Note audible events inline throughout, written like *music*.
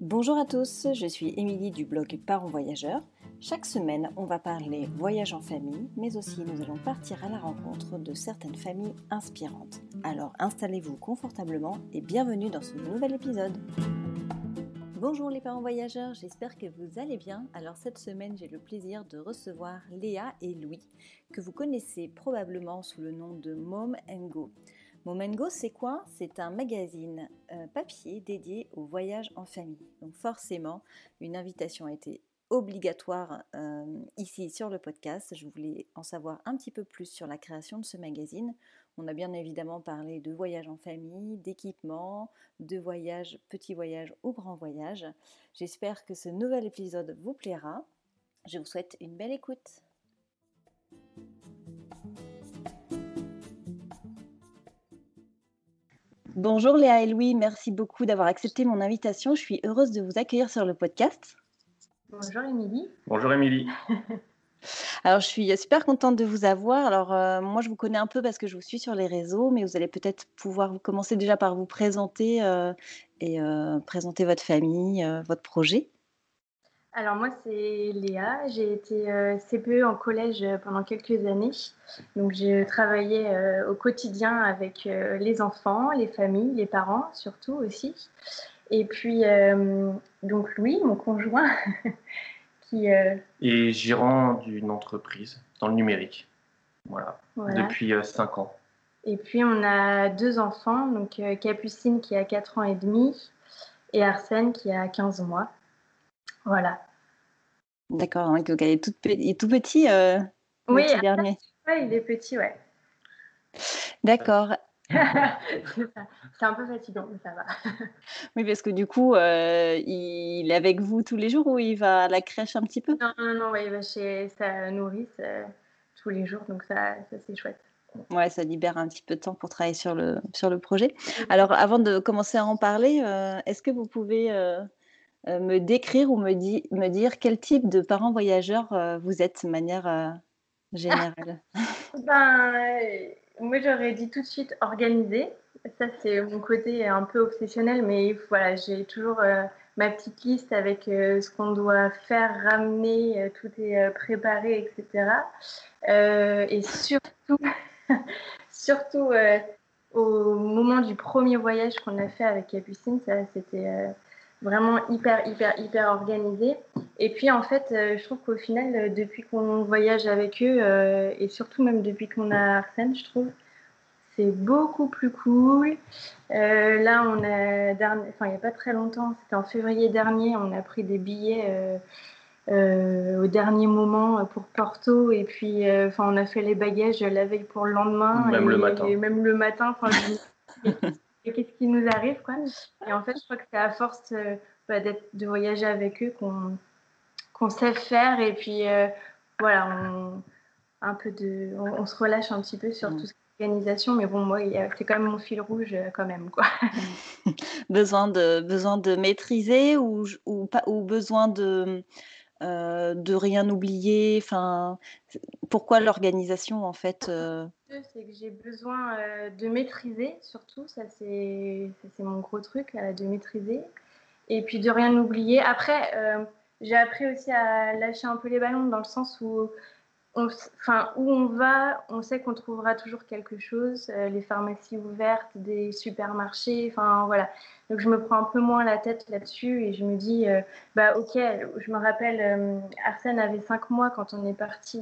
Bonjour à tous, je suis Émilie du blog Parents Voyageurs. Chaque semaine, on va parler voyage en famille, mais aussi nous allons partir à la rencontre de certaines familles inspirantes. Alors installez-vous confortablement et bienvenue dans ce nouvel épisode. Bonjour les parents voyageurs, j'espère que vous allez bien. Alors cette semaine, j'ai le plaisir de recevoir Léa et Louis, que vous connaissez probablement sous le nom de Mom Go. Momengo, c'est quoi? C'est un magazine euh, papier dédié au voyage en famille. Donc forcément, une invitation a été obligatoire euh, ici sur le podcast. Je voulais en savoir un petit peu plus sur la création de ce magazine. On a bien évidemment parlé de voyage en famille, d'équipement, de voyage, petit voyage ou grand voyage. J'espère que ce nouvel épisode vous plaira. Je vous souhaite une belle écoute. Bonjour Léa et Louis, merci beaucoup d'avoir accepté mon invitation. Je suis heureuse de vous accueillir sur le podcast. Bonjour Émilie. Bonjour Émilie. *laughs* Alors, je suis super contente de vous avoir. Alors, euh, moi, je vous connais un peu parce que je vous suis sur les réseaux, mais vous allez peut-être pouvoir vous commencer déjà par vous présenter euh, et euh, présenter votre famille, votre projet. Alors moi c'est Léa, j'ai été CPE en collège pendant quelques années. Donc j'ai travaillé au quotidien avec les enfants, les familles, les parents surtout aussi. Et puis donc Louis, mon conjoint, *laughs* qui... Et gérant d'une entreprise dans le numérique. Voilà, depuis 5 ans. Et puis on a deux enfants, donc Capucine qui a 4 ans et demi et Arsène qui a 15 mois. Voilà. D'accord, donc il est tout, il est tout petit, euh, oui, petit dernier. Ouais, il est petit, ouais. D'accord. *laughs* c'est un peu fatigant, mais ça va. *laughs* oui, parce que du coup, euh, il est avec vous tous les jours ou il va à la crèche un petit peu? Non, non, non, il va chez sa nourrice euh, tous les jours, donc ça, ça c'est chouette. Ouais, ça libère un petit peu de temps pour travailler sur le, sur le projet. Alors, avant de commencer à en parler, est-ce que vous pouvez me décrire ou me, me, dire quel type de parent voyageur euh, vous êtes de manière euh, générale? *laughs* Ben, Moi, j'aurais dit tout de suite organisé. Ça, c'est mon côté un peu obsessionnel, mais voilà, j'ai toujours ma petite liste avec ce qu'on doit faire, ramener, tout est préparé, etc. et surtout, *laughs* surtout au moment du premier voyage qu'on a fait avec Capucine, ça, c'était vraiment hyper, hyper, hyper organisé. Et puis, en fait, euh, je trouve qu'au final, euh, depuis qu'on voyage avec eux, euh, et surtout même depuis qu'on a Arsène, je trouve, c'est beaucoup plus cool. là, on a, enfin, il n'y a pas très longtemps, c'était en février dernier, on a pris des billets au dernier moment pour Porto, et puis, enfin, on a fait les bagages la veille pour le lendemain. Même le matin. Et même le matin, qu'est-ce qui nous arrive quoi Et en fait, je crois que c'est à force euh, bah, de voyager avec eux qu'on qu'on sait faire et puis euh, voilà, on, un peu de, on, se relâche un petit peu sur tout ce organisation, mais bon, moi, c'est quand même mon fil rouge euh, quand même quoi. *laughs* besoin de besoin de maîtriser ou ou pas ou besoin de de rien oublier? Enfin, pourquoi l'organisation en fait c'est que j'ai besoin euh, de maîtriser, surtout, ça c'est mon gros truc, de maîtriser. Et puis de rien oublier. Après, euh, j'ai appris aussi à lâcher un peu les ballons dans le sens où, enfin, où on va, on sait qu'on trouvera toujours quelque chose, euh, les pharmacies ouvertes, des supermarchés, enfin voilà. Donc je me prends un peu moins la tête là-dessus et je me dis, bah ok, je me rappelle, Arsène avait cinq mois quand on est parti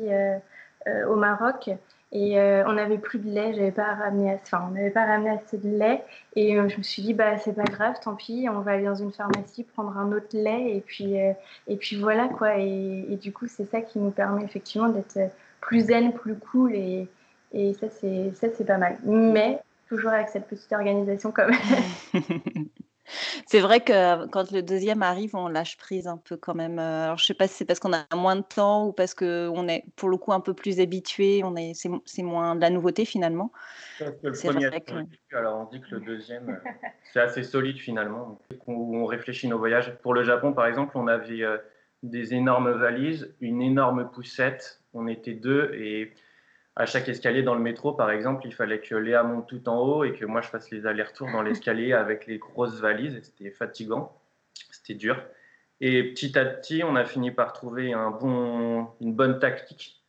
au Maroc. Et euh, on n'avait plus de lait, j'avais pas ramené, enfin, on n'avait pas ramené assez de lait. Et euh, je me suis dit, bah, c'est pas grave, tant pis, on va aller dans une pharmacie prendre un autre lait. Et puis, euh, et puis voilà, quoi. Et, et du coup, c'est ça qui nous permet effectivement d'être plus zen, plus cool. Et, et ça, c'est pas mal. Mais toujours avec cette petite organisation quand même. *laughs* C'est vrai que quand le deuxième arrive, on lâche prise un peu quand même. Alors, je sais pas si c'est parce qu'on a moins de temps ou parce qu'on est pour le coup un peu plus habitué, on est, c'est, moins de la nouveauté finalement. le premier, alors on dit que le deuxième, euh, c'est assez solide finalement. On réfléchit nos voyages. Pour le Japon, par exemple, on avait euh, des énormes valises, une énorme poussette. On était deux et à chaque escalier dans le métro, par exemple, il fallait que Léa monte tout en haut et que moi je fasse les allers-retours dans l'escalier avec les grosses valises. C'était fatigant. C'était dur. Et petit à petit, on a fini par trouver un bon, une bonne tactique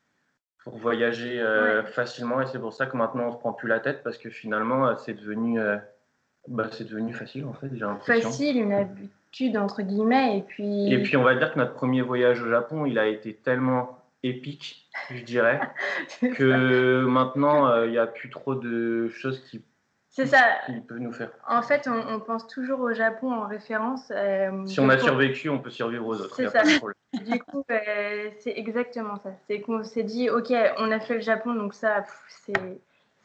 pour voyager euh, facilement. Et c'est pour ça que maintenant, on ne se prend plus la tête parce que finalement, euh, c'est devenu, euh, bah, c'est devenu facile en fait. Facile, une habitude entre guillemets. Et puis... et puis, on va dire que notre premier voyage au Japon, il a été tellement épique, je dirais, *laughs* que maintenant, il n'y a plus trop de choses qui c'est ça. Qui peut nous faire. En fait, on, pense toujours au Japon en référence. Euh, si on a survécu, on peut survivre aux autres. C'est ça. *laughs* du coup, euh, c'est exactement ça. C'est qu'on s'est dit, ok, on a fait le Japon, donc ça, c'est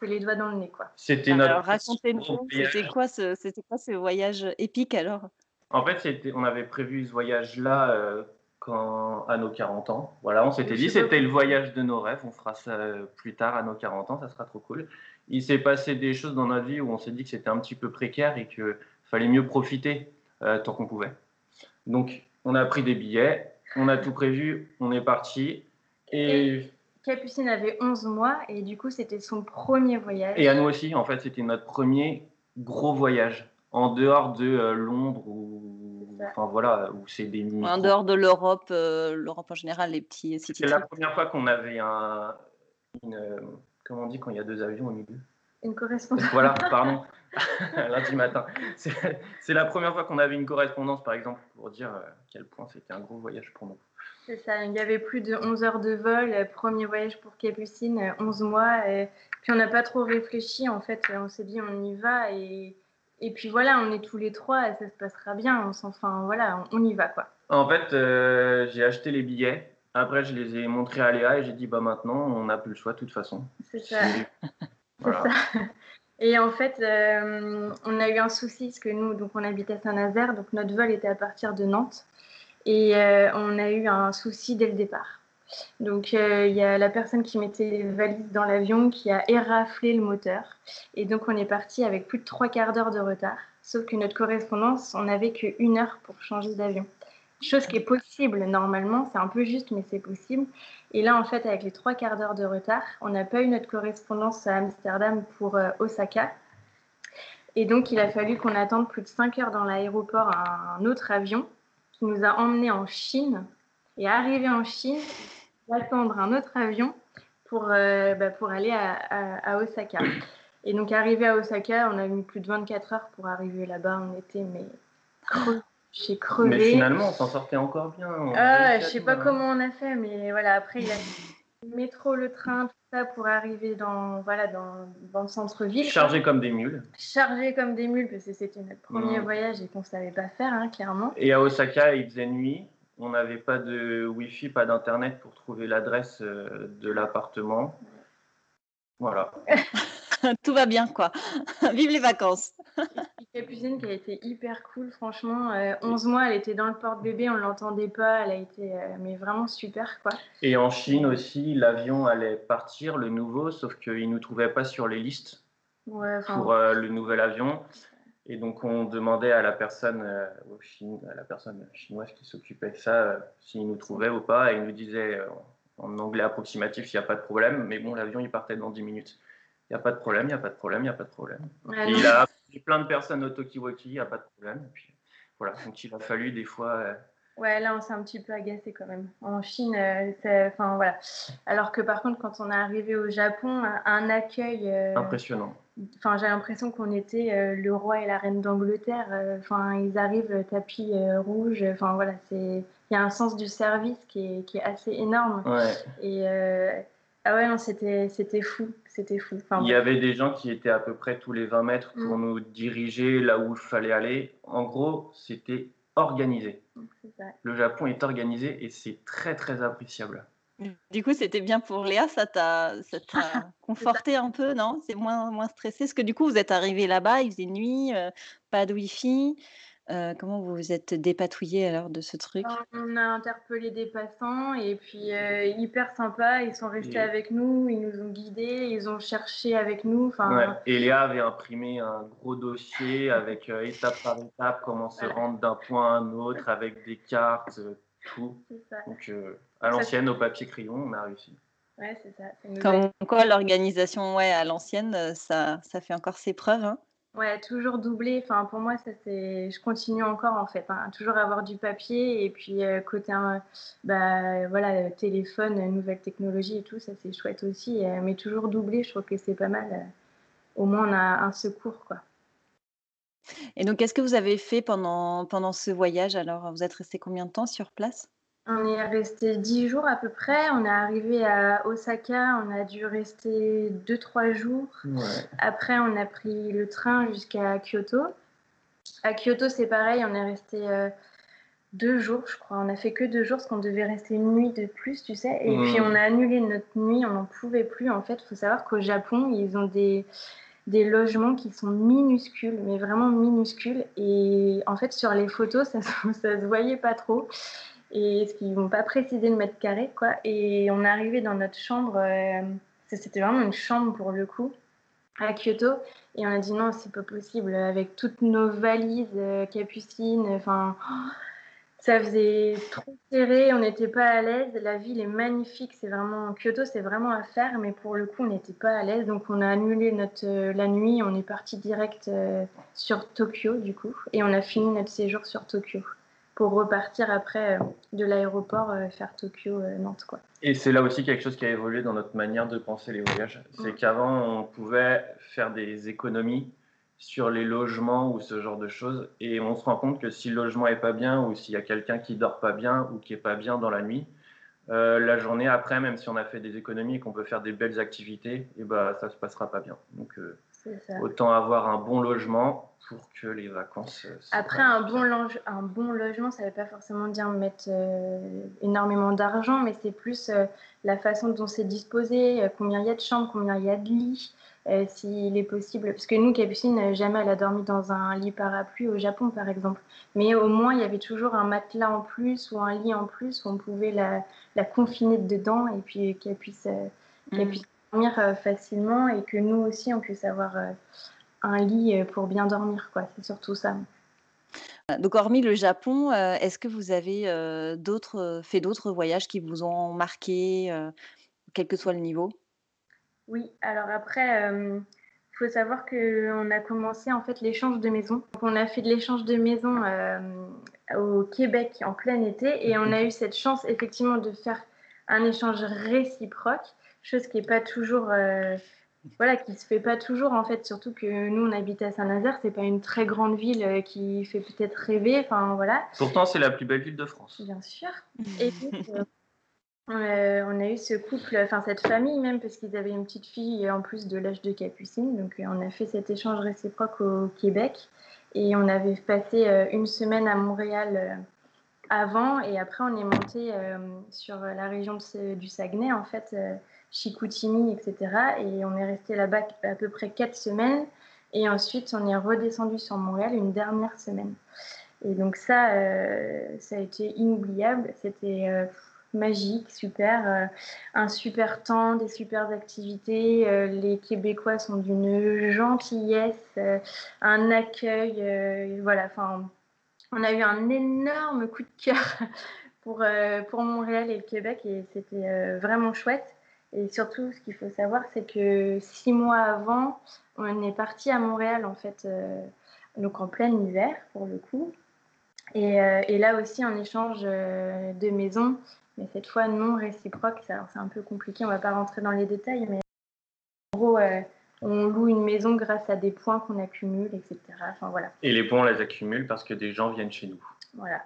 les doigts dans le nez, quoi. C'était notre. Alors, racontez-nous, c'était quoi, ce, c'était quoi ce voyage épique alors? En fait, c'était, on avait prévu ce voyage-là euh, quand, à nos 40 ans. Voilà, on s'était dit, c'était le voyage de nos rêves. On fera ça plus tard à nos 40 ans, ça sera trop cool il s'est passé des choses dans notre vie où on s'est dit que c'était un petit peu précaire et qu'il fallait mieux profiter euh, tant qu'on pouvait. Donc, on a pris des billets, on a tout prévu, on est parti. Et, Capucine avait 11 mois et du coup, c'était son premier voyage. Et à nous aussi, en fait, c'était notre premier gros voyage en dehors de euh, Londres ou enfin voilà où c'est des en dehors de l'Europe euh, l'Europe en général les petits c'est la première fois qu'on avait un une, comment on dit quand il y a deux avions au milieu? Une correspondance. Voilà, pardon. *laughs* *laughs* Lundi matin. C'est la première fois qu'on avait une correspondance, par exemple, pour dire à euh, quel point c'était un gros voyage pour nous. C'est ça, il y avait plus de 11 heures de vol, euh, premier voyage pour Capucine, 11 euh, mois. Et puis on n'a pas trop réfléchi, en fait, on s'est dit on y va et, et puis voilà, on est tous les trois et ça se passera bien. On enfin voilà, on, y va quoi. En fait, j'ai acheté les billets après, je les ai montrés à Léa et j'ai dit, bah maintenant, on n'a plus le choix de toute façon. *laughs* C'est ça. Et en fait, euh, on a eu un souci parce que nous, donc on habite à Saint-Nazaire, donc notre vol était à partir de Nantes. Et euh, on a eu un souci dès le départ. Donc euh, il y a la personne qui mettait les valises dans l'avion qui a éraflé le moteur. Et donc on est parti avec plus de trois quarts d'heure de retard. Sauf que notre correspondance, on n'avait qu'une heure pour changer d'avion chose qui est possible normalement, c'est un peu juste, mais c'est possible. Et là, en fait, avec les trois quarts d'heure de retard, on n'a pas eu notre correspondance à Amsterdam pour euh, Osaka. Et donc, il a fallu qu'on attende plus de cinq heures dans l'aéroport un autre avion qui nous a emmenés en Chine. Et arrivé en Chine, attendre un autre avion pour, euh, bah, pour aller à, à, Osaka. Et donc, arrivé à Osaka, on a mis plus de 24 heures pour arriver là-bas. On était mais j'ai crevé. Mais finalement, on s'en sortait encore bien. Ah, je sais pas comment on a fait, mais voilà, après, il y a le métro, le train, tout ça pour arriver dans, voilà, dans, dans le centre-ville. Chargé comme des mules. Chargé comme des mules, parce que c'était notre premier voyage et qu'on savait pas faire, hein, clairement. Et à Osaka, il faisait nuit. On n'avait pas de Wi-Fi, pas d'Internet pour trouver l'adresse euh, de l'appartement. Voilà. *laughs* Tout va bien, quoi. *laughs* Vive les vacances. Capucine qui a été hyper cool, franchement. 11 euh, mois, elle était dans le porte-bébé, on ne l'entendait pas. Elle a été euh, mais vraiment super, quoi. Et en Chine aussi, l'avion allait partir, le nouveau, sauf qu'il ne nous trouvait pas sur les listes pour euh, le nouvel avion. Et donc, on demandait à la personne, à la personne chinoise qui s'occupait de ça s'il nous trouvait ou pas. Et il nous disait en anglais approximatif s'il n'y a pas de problème. Mais bon, l'avion, il partait dans 10 minutes. Il n'y a pas de problème, il n'y a pas de problème, il n'y a pas de problème. il a appris plein de personnes au Tokiwoki, il n'y a pas de problème. Et puis, voilà, donc il a fallu des fois. Euh, ouais, là, on s'est un petit peu agacé quand même. En Chine, euh, enfin voilà. Alors que par contre, quand on est arrivé au Japon, un accueil. Euh, Impressionnant. Enfin, j'ai l'impression qu'on était le roi et la reine d'Angleterre. Enfin, ils arrivent tapis rouge. Enfin voilà, c'est. Il y a un sens du service qui est, qui est assez énorme. Ouais. Et ah ouais, non, c'était, c'était fou. C'était fou. il y avait des gens qui étaient à peu près tous les 20 mètres pour mm. nous diriger là où il fallait aller. En gros, c'était organisé. Le Japon est organisé et c'est très, très appréciable. Du coup, c'était bien pour Léa, ça t'a, ça t'a *laughs* conforté un peu, non? C'est moins, moins stressé? Parce que du coup, vous êtes arrivé là-bas, il faisait nuit, euh, pas de Wi-Fi. Euh, comment vous vous êtes dépatouillé alors de ce truc? On a interpellé des passants et puis euh, hyper sympa, ils sont restés avec nous, ils nous ont guidés, ils ont cherché avec nous. Ouais. Et Léa avait imprimé un gros dossier avec euh, étape par étape comment se rendre d'un point à un autre avec des cartes, tout. Ça. Donc à l'ancienne, au papier crayon, on a réussi. Ouais, c'est ça. Comme quoi l'organisation ouais, à l'ancienne, ça, ça fait encore ses preuves. Hein Ouais, toujours doublé. Enfin, pour moi, ça c'est. Je continue encore en fait. Hein. Toujours avoir du papier et puis euh, côté bah voilà, téléphone, nouvelle technologie et tout, ça c'est chouette aussi. mais toujours doublé, je trouve que c'est pas mal. Au moins, on a un secours quoi. Et donc, qu'est-ce que vous avez fait pendant, pendant ce voyage alors? Vous êtes resté combien de temps sur place? On est resté dix jours à peu près. On est arrivé à Osaka, on a dû rester deux, trois jours. Après, on a pris le train jusqu'à Kyoto. À Kyoto, c'est pareil, on est resté euh, deux jours, je crois. On a fait que deux jours parce qu'on devait rester une nuit de plus, tu sais. Et puis, on a annulé notre nuit, on n'en pouvait plus. En fait, il faut savoir qu'au Japon, ils ont des des logements qui sont minuscules, mais vraiment minuscules. Et en fait, sur les photos, ça, *laughs* ça se voyait pas trop. Et ce qu'ils vont pas préciser le mètre carré, quoi. Et on est arrivé dans notre chambre, euh, c'était vraiment une chambre pour le coup, à Kyoto. Et on a dit non, c'est pas possible, avec toutes nos valises, euh, capucines, enfin ça faisait trop serré, on n'était pas à l'aise. La ville est magnifique, c'est vraiment Kyoto, c'est vraiment à faire, mais pour le coup, on n'était pas à l'aise, donc on a annulé notre euh, la nuit, on est parti direct euh, sur Tokyo du coup, et on a fini notre séjour sur Tokyo pour repartir après euh, de l'aéroport faire Tokyo Nantes quoi. Et c'est là aussi quelque chose qui a évolué dans notre manière de penser les voyages, c'est qu'avant on pouvait faire des économies sur les logements ou ce genre de choses. Et on se rend compte que si le logement est pas bien ou s'il y a quelqu'un qui dort pas bien ou qui est pas bien dans la nuit, euh, la journée après, même si on a fait des économies et qu'on peut faire des belles activités, et eh ben, ça se passera pas bien. Donc, euh, autant avoir un bon logement pour que les vacances. Euh, après, un bon, un bon logement, ça ne veut pas forcément dire mettre énormément d'argent, mais c'est plus la façon dont c'est disposé, combien il y a de chambres, combien il y a de lits. Euh, s'il est possible. Parce que nous, Capucine, jamais elle a dormi dans un lit parapluie au Japon, par exemple. Mais au moins, il y avait toujours un matelas en plus ou un lit en plus où on pouvait la, la confiner dedans et puis qu'elle puisse, euh, mm. puisse dormir euh, facilement et que nous aussi, on puisse avoir un lit pour bien dormir. quoi. C'est surtout ça. Donc, hormis le Japon, est-ce que vous avez d'autres, fait d'autres voyages qui vous ont marqué, quel que soit le niveau? Oui, alors après, il faut savoir qu'on a commencé en fait l'échange de maison. on a fait de l'échange de maison au Québec en plein été et on a eu cette chance effectivement de faire un échange réciproque, chose qui est pas toujours, voilà, qui se fait pas toujours en fait, surtout que nous on habite à Saint-Nazaire, c'est pas une très grande ville qui fait peut-être rêver, enfin voilà. Pourtant c'est la plus belle ville de France. Bien sûr. Et euh, on a eu ce couple, enfin cette famille même, parce qu'ils avaient une petite fille en plus de l'âge de Capucine. Donc euh, on a fait cet échange réciproque au Québec et on avait passé euh, une semaine à Montréal avant et après on est monté sur la région du Saguenay en fait, Chicoutimi, etc. Et on est resté là-bas à peu près quatre semaines et ensuite on est redescendu sur Montréal une dernière semaine. Et donc ça, ça a été inoubliable. C'était magique, super, euh, un super temps, des super activités. Euh, les Québécois sont d'une gentillesse, euh, un accueil, voilà. Enfin, on a eu un énorme coup de cœur *laughs* pour pour Montréal et le Québec et c'était vraiment chouette. Et surtout, ce qu'il faut savoir, c'est que six mois avant, on est parti à Montréal en fait, donc en plein hiver pour le coup. Et, là aussi, en échange de maison, mais cette fois non réciproque. C'est un peu compliqué, on ne va pas rentrer dans les détails, mais en gros, euh, on loue une maison grâce à des points qu'on accumule, etc. Enfin, voilà. Et les points, on les accumule parce que des gens viennent chez nous. Voilà.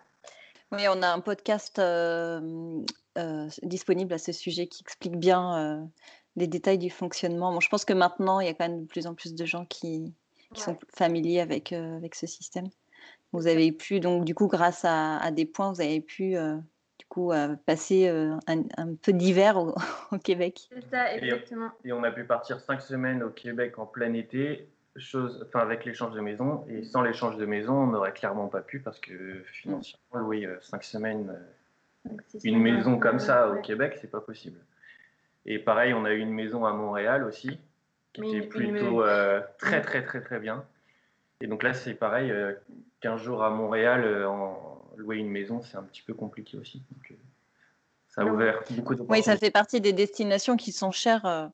Oui, on a un podcast euh, euh, disponible à ce sujet qui explique bien les détails du fonctionnement. Bon, je pense que maintenant, il y a quand même de plus en plus de gens qui, sont familiers avec, avec ce système. Vous avez pu, donc du coup, grâce à, à des points, vous avez pu coup, à passer euh, un, peu d'hiver *laughs* au, Québec. C'est ça, exactement. Et, on a pu partir cinq semaines au Québec en plein été, chose, enfin avec l'échange de maison. Et sans l'échange de maison, on n'aurait clairement pas pu parce que financièrement, louer euh, cinq semaines, euh, une maison comme ça au Québec, c'est pas possible. Et pareil, on a eu une maison à Montréal aussi, qui était plutôt très très très très bien. Et donc là, c'est pareil, 15 jours à Montréal en louer une maison, c'est un petit peu compliqué aussi. Donc, euh, ça a ouvert beaucoup Oui, ça fait partie des destinations qui sont chères euh,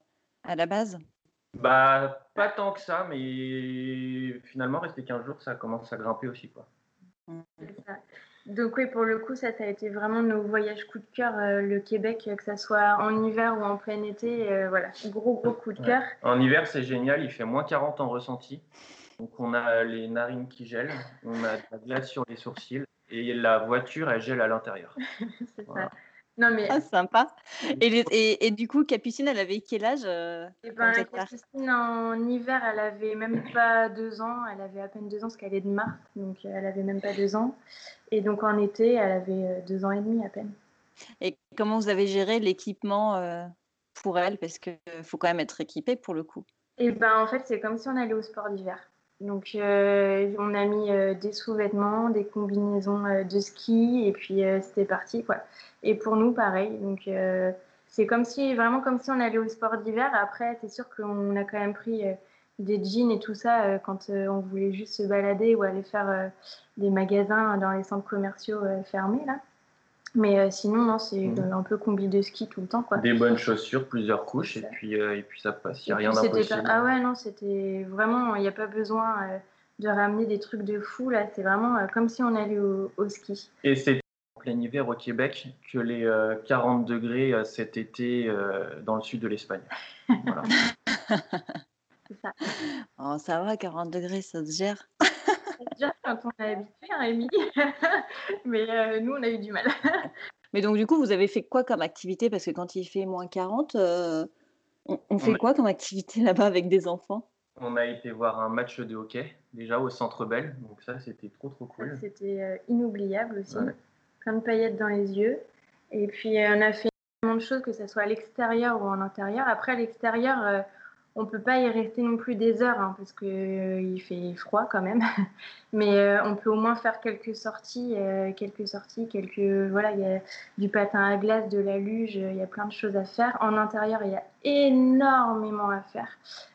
à la base. Bah, pas tant que ça, mais finalement, rester 15 jours, ça commence à grimper aussi. Quoi. Donc oui, pour le coup, ça, ça a été vraiment nos voyages coup de cœur, euh, le Québec, que ce soit en hiver ou en plein été, euh, voilà, gros gros coup de cœur. En hiver, c'est génial, il fait moins 40 en ressenti. Donc on a les narines qui gèlent, on a de la glace sur les sourcils et la voiture, elle gèle à l'intérieur. *laughs* c'est ça. Non, mais... Ah, sympa. Et, et, du coup, Capucine, elle avait quel âge euh, eh ben, Capucine, en hiver, elle avait même pas deux ans. Elle avait à peine deux ans parce qu'elle est de mars, donc elle avait même pas deux ans. Et donc en été, elle avait euh, deux ans et demi à peine. Et comment vous avez géré l'équipement euh, pour elle? Parce qu'il faut quand même être équipé pour le coup. Et eh ben, en fait, c'est comme si on allait au sport d'hiver. Donc, euh, on a mis euh, des sous-vêtements, des combinaisons euh, de ski, et puis c'était parti, quoi. Et pour nous, pareil. Donc, c'est comme si, vraiment comme si on allait au sport d'hiver. Après, c'est sûr qu'on a quand même pris des jeans et tout ça quand on voulait juste se balader ou aller faire des magasins dans les centres commerciaux fermés, là. Mais euh, sinon, non, c'est mmh. un peu combi de ski tout le temps. Quoi. Des bonnes chaussures, plusieurs couches, et puis, euh, et puis ça passe. Il n'y a rien d'impossible. Ah ouais, non, c'était vraiment. Il n'y a pas besoin euh, de ramener des trucs de fou. Là, c'est vraiment comme si on allait au, ski. Et c'est en plein hiver au Québec que les 40 degrés cet été dans le sud de l'Espagne. Voilà. *laughs* c'est ça. Oh, ça va, 40 degrés, ça se gère. Déjà quand on est habitué, hein, Émilie. *laughs* Mais euh, nous, on a eu du mal. *laughs* Mais donc, du coup, vous avez fait quoi comme activité? Parce que quand il fait moins 40, euh, on, fait quoi comme activité là-bas avec des enfants? On a été voir un match de hockey, déjà au Centre Bell. Donc ça, c'était trop, trop cool. C'était euh, inoubliable aussi. Plein de paillettes dans les yeux. Et puis, on a fait énormément de choses, que ce soit à l'extérieur ou en intérieur. Après, à l'extérieur on peut pas y rester non plus des heures hein, parce que euh, fait froid quand même. *laughs* Mais euh, on peut au moins faire quelques sorties, euh, quelques sorties, quelques voilà, il y a du patin à glace, de la luge, il y a plein de choses à faire. En intérieur, il y a énormément à faire.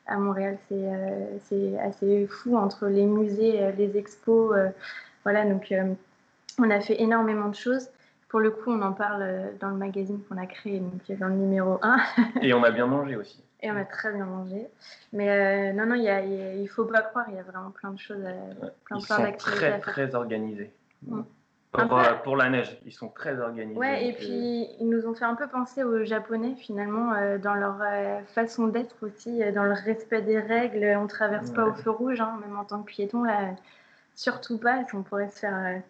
À Montréal, c'est assez fou entre les musées, les expos, voilà. Donc on a fait énormément de choses. Pour le coup, on en parle dans le magazine qu'on a créé, donc dans le numéro 1. *laughs* Et on a bien mangé aussi. Et on a très bien mangé. Mais euh, non, non, il ne faut pas croire, il y a vraiment plein de choses, plein, ils sont très, très organisés. Mm. Pour, la neige, ils sont très organisés. Ouais, et puis ils nous ont fait un peu penser aux Japonais finalement, euh, dans leur euh, façon d'être aussi, dans le respect des règles. On ne traverse pas au feu rouge, hein, même en tant que piéton, là, surtout pas, parce qu'on pourrait se faire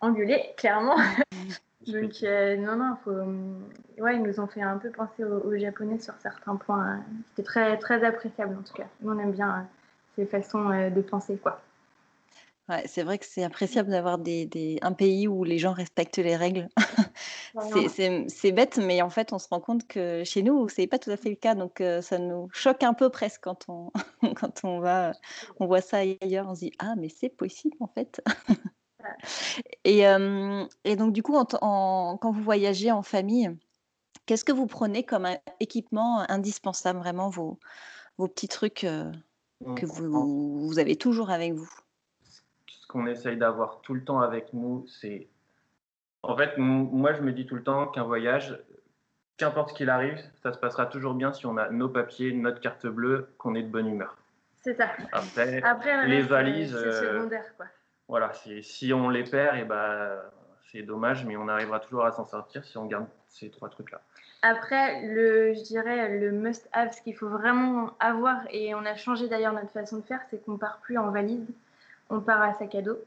engueuler, clairement. *laughs* Donc, euh, non, non, faut, euh, ouais, ils nous ont fait un peu penser aux, Japonais sur certains points. Hein. C'était très, très appréciable en tout cas. Nous, on aime bien euh, ces façons de penser, quoi. Ouais, c'est vrai que c'est appréciable d'avoir des, des, un pays où les gens respectent les règles. *laughs* c'est bête, mais en fait, on se rend compte que chez nous, c'est pas tout à fait le cas. Donc, ça nous choque un peu presque quand on, *laughs* quand on va, on voit ça ailleurs. On se dit ah, mais c'est possible en fait. Et, et donc, du coup, en, quand vous voyagez en famille, qu'est-ce que vous prenez comme équipement indispensable, vraiment vos, vos petits trucs mmh, que vous, vous avez toujours avec vous? Ce qu'on essaye d'avoir tout le temps avec nous, c'est. En fait, moi, je me dis tout le temps qu'un voyage, qu'importe ce qu'il arrive, ça se passera toujours bien si on a nos papiers, notre carte bleue, qu'on est de bonne humeur. C'est ça. Après, les valises. C'est secondaire, quoi voilà, si on les perd, et eh ben, c'est dommage, mais on arrivera toujours à s'en sortir si on garde ces trois trucs-là. Après, le, je dirais le must-have, ce qu'il faut vraiment avoir, et on a changé d'ailleurs notre façon de faire, c'est qu'on part plus en valise, on part à sac à dos.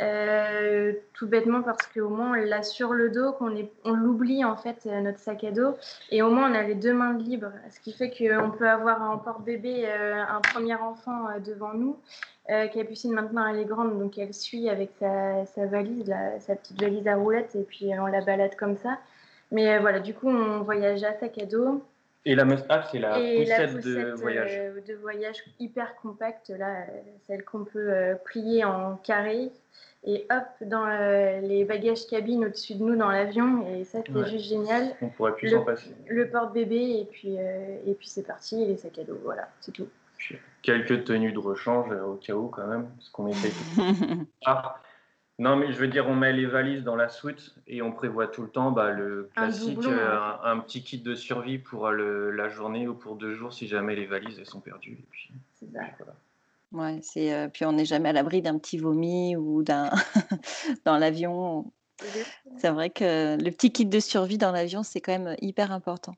Euh, tout bêtement parce qu'au moins on l'a sur le dos, qu'on on l'oublie en fait euh, notre sac à dos et au moins on a les deux mains libres, ce qui fait qu'on peut avoir un porte-bébé, euh, un premier enfant devant nous. Capucine maintenant elle est grande donc elle suit avec sa, valise, sa petite valise à roulettes et puis on la balade comme ça. Mais voilà, du coup on voyage à sac à dos. Et la must-have, c'est la, poussette, de voyage. de voyage hyper compacte, là, celle qu'on peut plier en carré et hop, dans euh, les bagages cabines au-dessus de nous dans l'avion. Et ça, c'est juste génial. On pourrait plus s'en passer. Le porte-bébé, et puis, euh, et puis c'est parti, et les sacs à dos, voilà, c'est tout. quelques tenues de rechange euh, au cas où, quand même, parce qu'on de... *laughs* ah, Non, mais je veux dire, on met les valises dans la soute et on prévoit tout le temps bah, le classique, euh, un, petit kit de survie pour la journée ou pour deux jours si jamais les valises elles sont perdues. puis, c'est ça. Ouais, c'est, euh, puis on n'est jamais à l'abri d'un petit vomi ou d'un *laughs* dans l'avion. C'est vrai que le petit kit de survie dans l'avion, c'est quand même hyper important.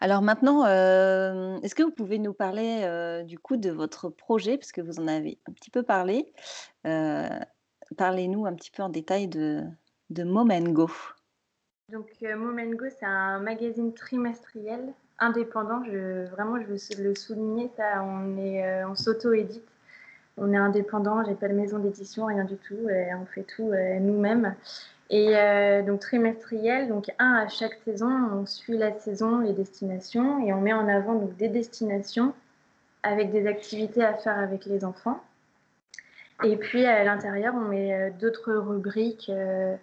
Alors maintenant, euh, est-ce que vous pouvez nous parler du coup de votre projet, parce que vous en avez un petit peu parlé. Parlez-nous un petit peu en détail de, de Momengo. Donc, euh, Momengo, c'est un magazine trimestriel indépendant. Vraiment, je veux le souligner. On est, euh, on s'auto-édite. On est indépendant. J'ai pas de maison d'édition, rien du tout. On fait tout euh, nous-mêmes. Et donc trimestriel, donc un à chaque saison, on suit la saison, les destinations, et on met en avant donc des destinations avec des activités à faire avec les enfants. Et puis à l'intérieur, on met euh, d'autres rubriques, euh,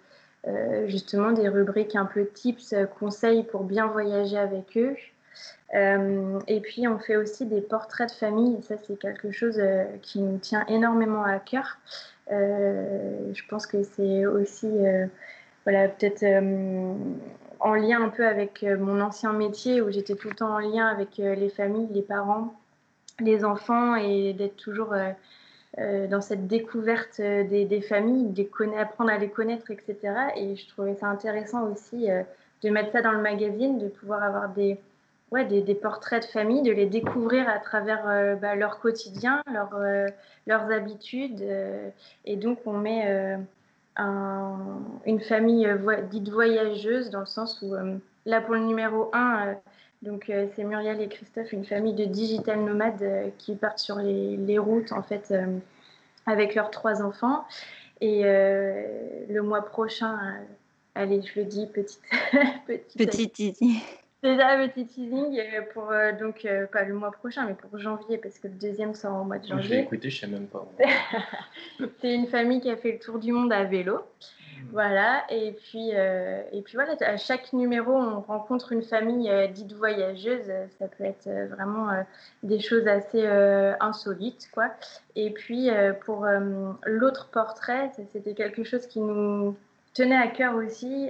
euh, justement des rubriques un peu tips, conseils pour bien voyager avec eux. et puis on fait aussi des portraits de famille, ça c'est quelque chose qui nous tient énormément à cœur. je pense que c'est aussi, voilà, peut-être en lien un peu avec mon ancien métier où j'étais tout le temps en lien avec les familles, les parents, les enfants et d'être toujours euh, dans cette découverte euh, des, familles, des apprendre à les connaître, etc. Et je trouvais ça intéressant aussi euh, de mettre ça dans le magazine, de pouvoir avoir des, ouais, des, portraits de famille, de les découvrir à travers bah, leur quotidien, leur, leurs habitudes. et donc, on met une famille dite voyageuse dans le sens où, là, pour le numéro 1, donc euh, c'est Muriel et Christophe, une famille de digital nomades euh, qui partent sur les, routes en fait euh, avec leurs trois enfants. Et le mois prochain, allez, je le dis, petite *laughs* petite, petit teasing. C'est ça, petit teasing pour donc pas le mois prochain, mais pour janvier parce que le deuxième sort au mois de janvier. Je l'ai écouté, je sais même pas. *laughs* c'est une famille qui a fait le tour du monde à vélo. Voilà, et puis, euh, et puis voilà, à chaque numéro, on rencontre une famille euh, dite voyageuse. Ça peut être euh, vraiment des choses assez insolites, quoi. Et puis, pour l'autre portrait, c'était quelque chose qui nous tenait à cœur aussi.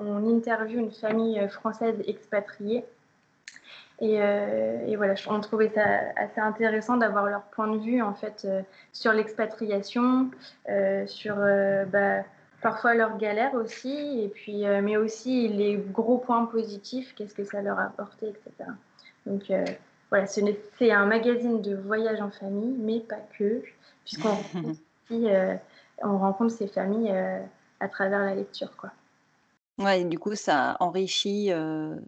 on interviewe une famille française expatriée. Et, et, voilà, on trouvait ça assez intéressant d'avoir leur point de vue en fait sur l'expatriation, sur bah, parfois leurs galères aussi, et puis, euh, mais aussi les gros points positifs, qu'est-ce que ça leur a apporté, etc. Donc euh, voilà, c'est un magazine de voyage en famille, mais pas que, puisqu'on *laughs* euh, on rencontre ces familles à travers la lecture. Quoi. Ouais, du coup, ça enrichit,